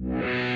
Yeah.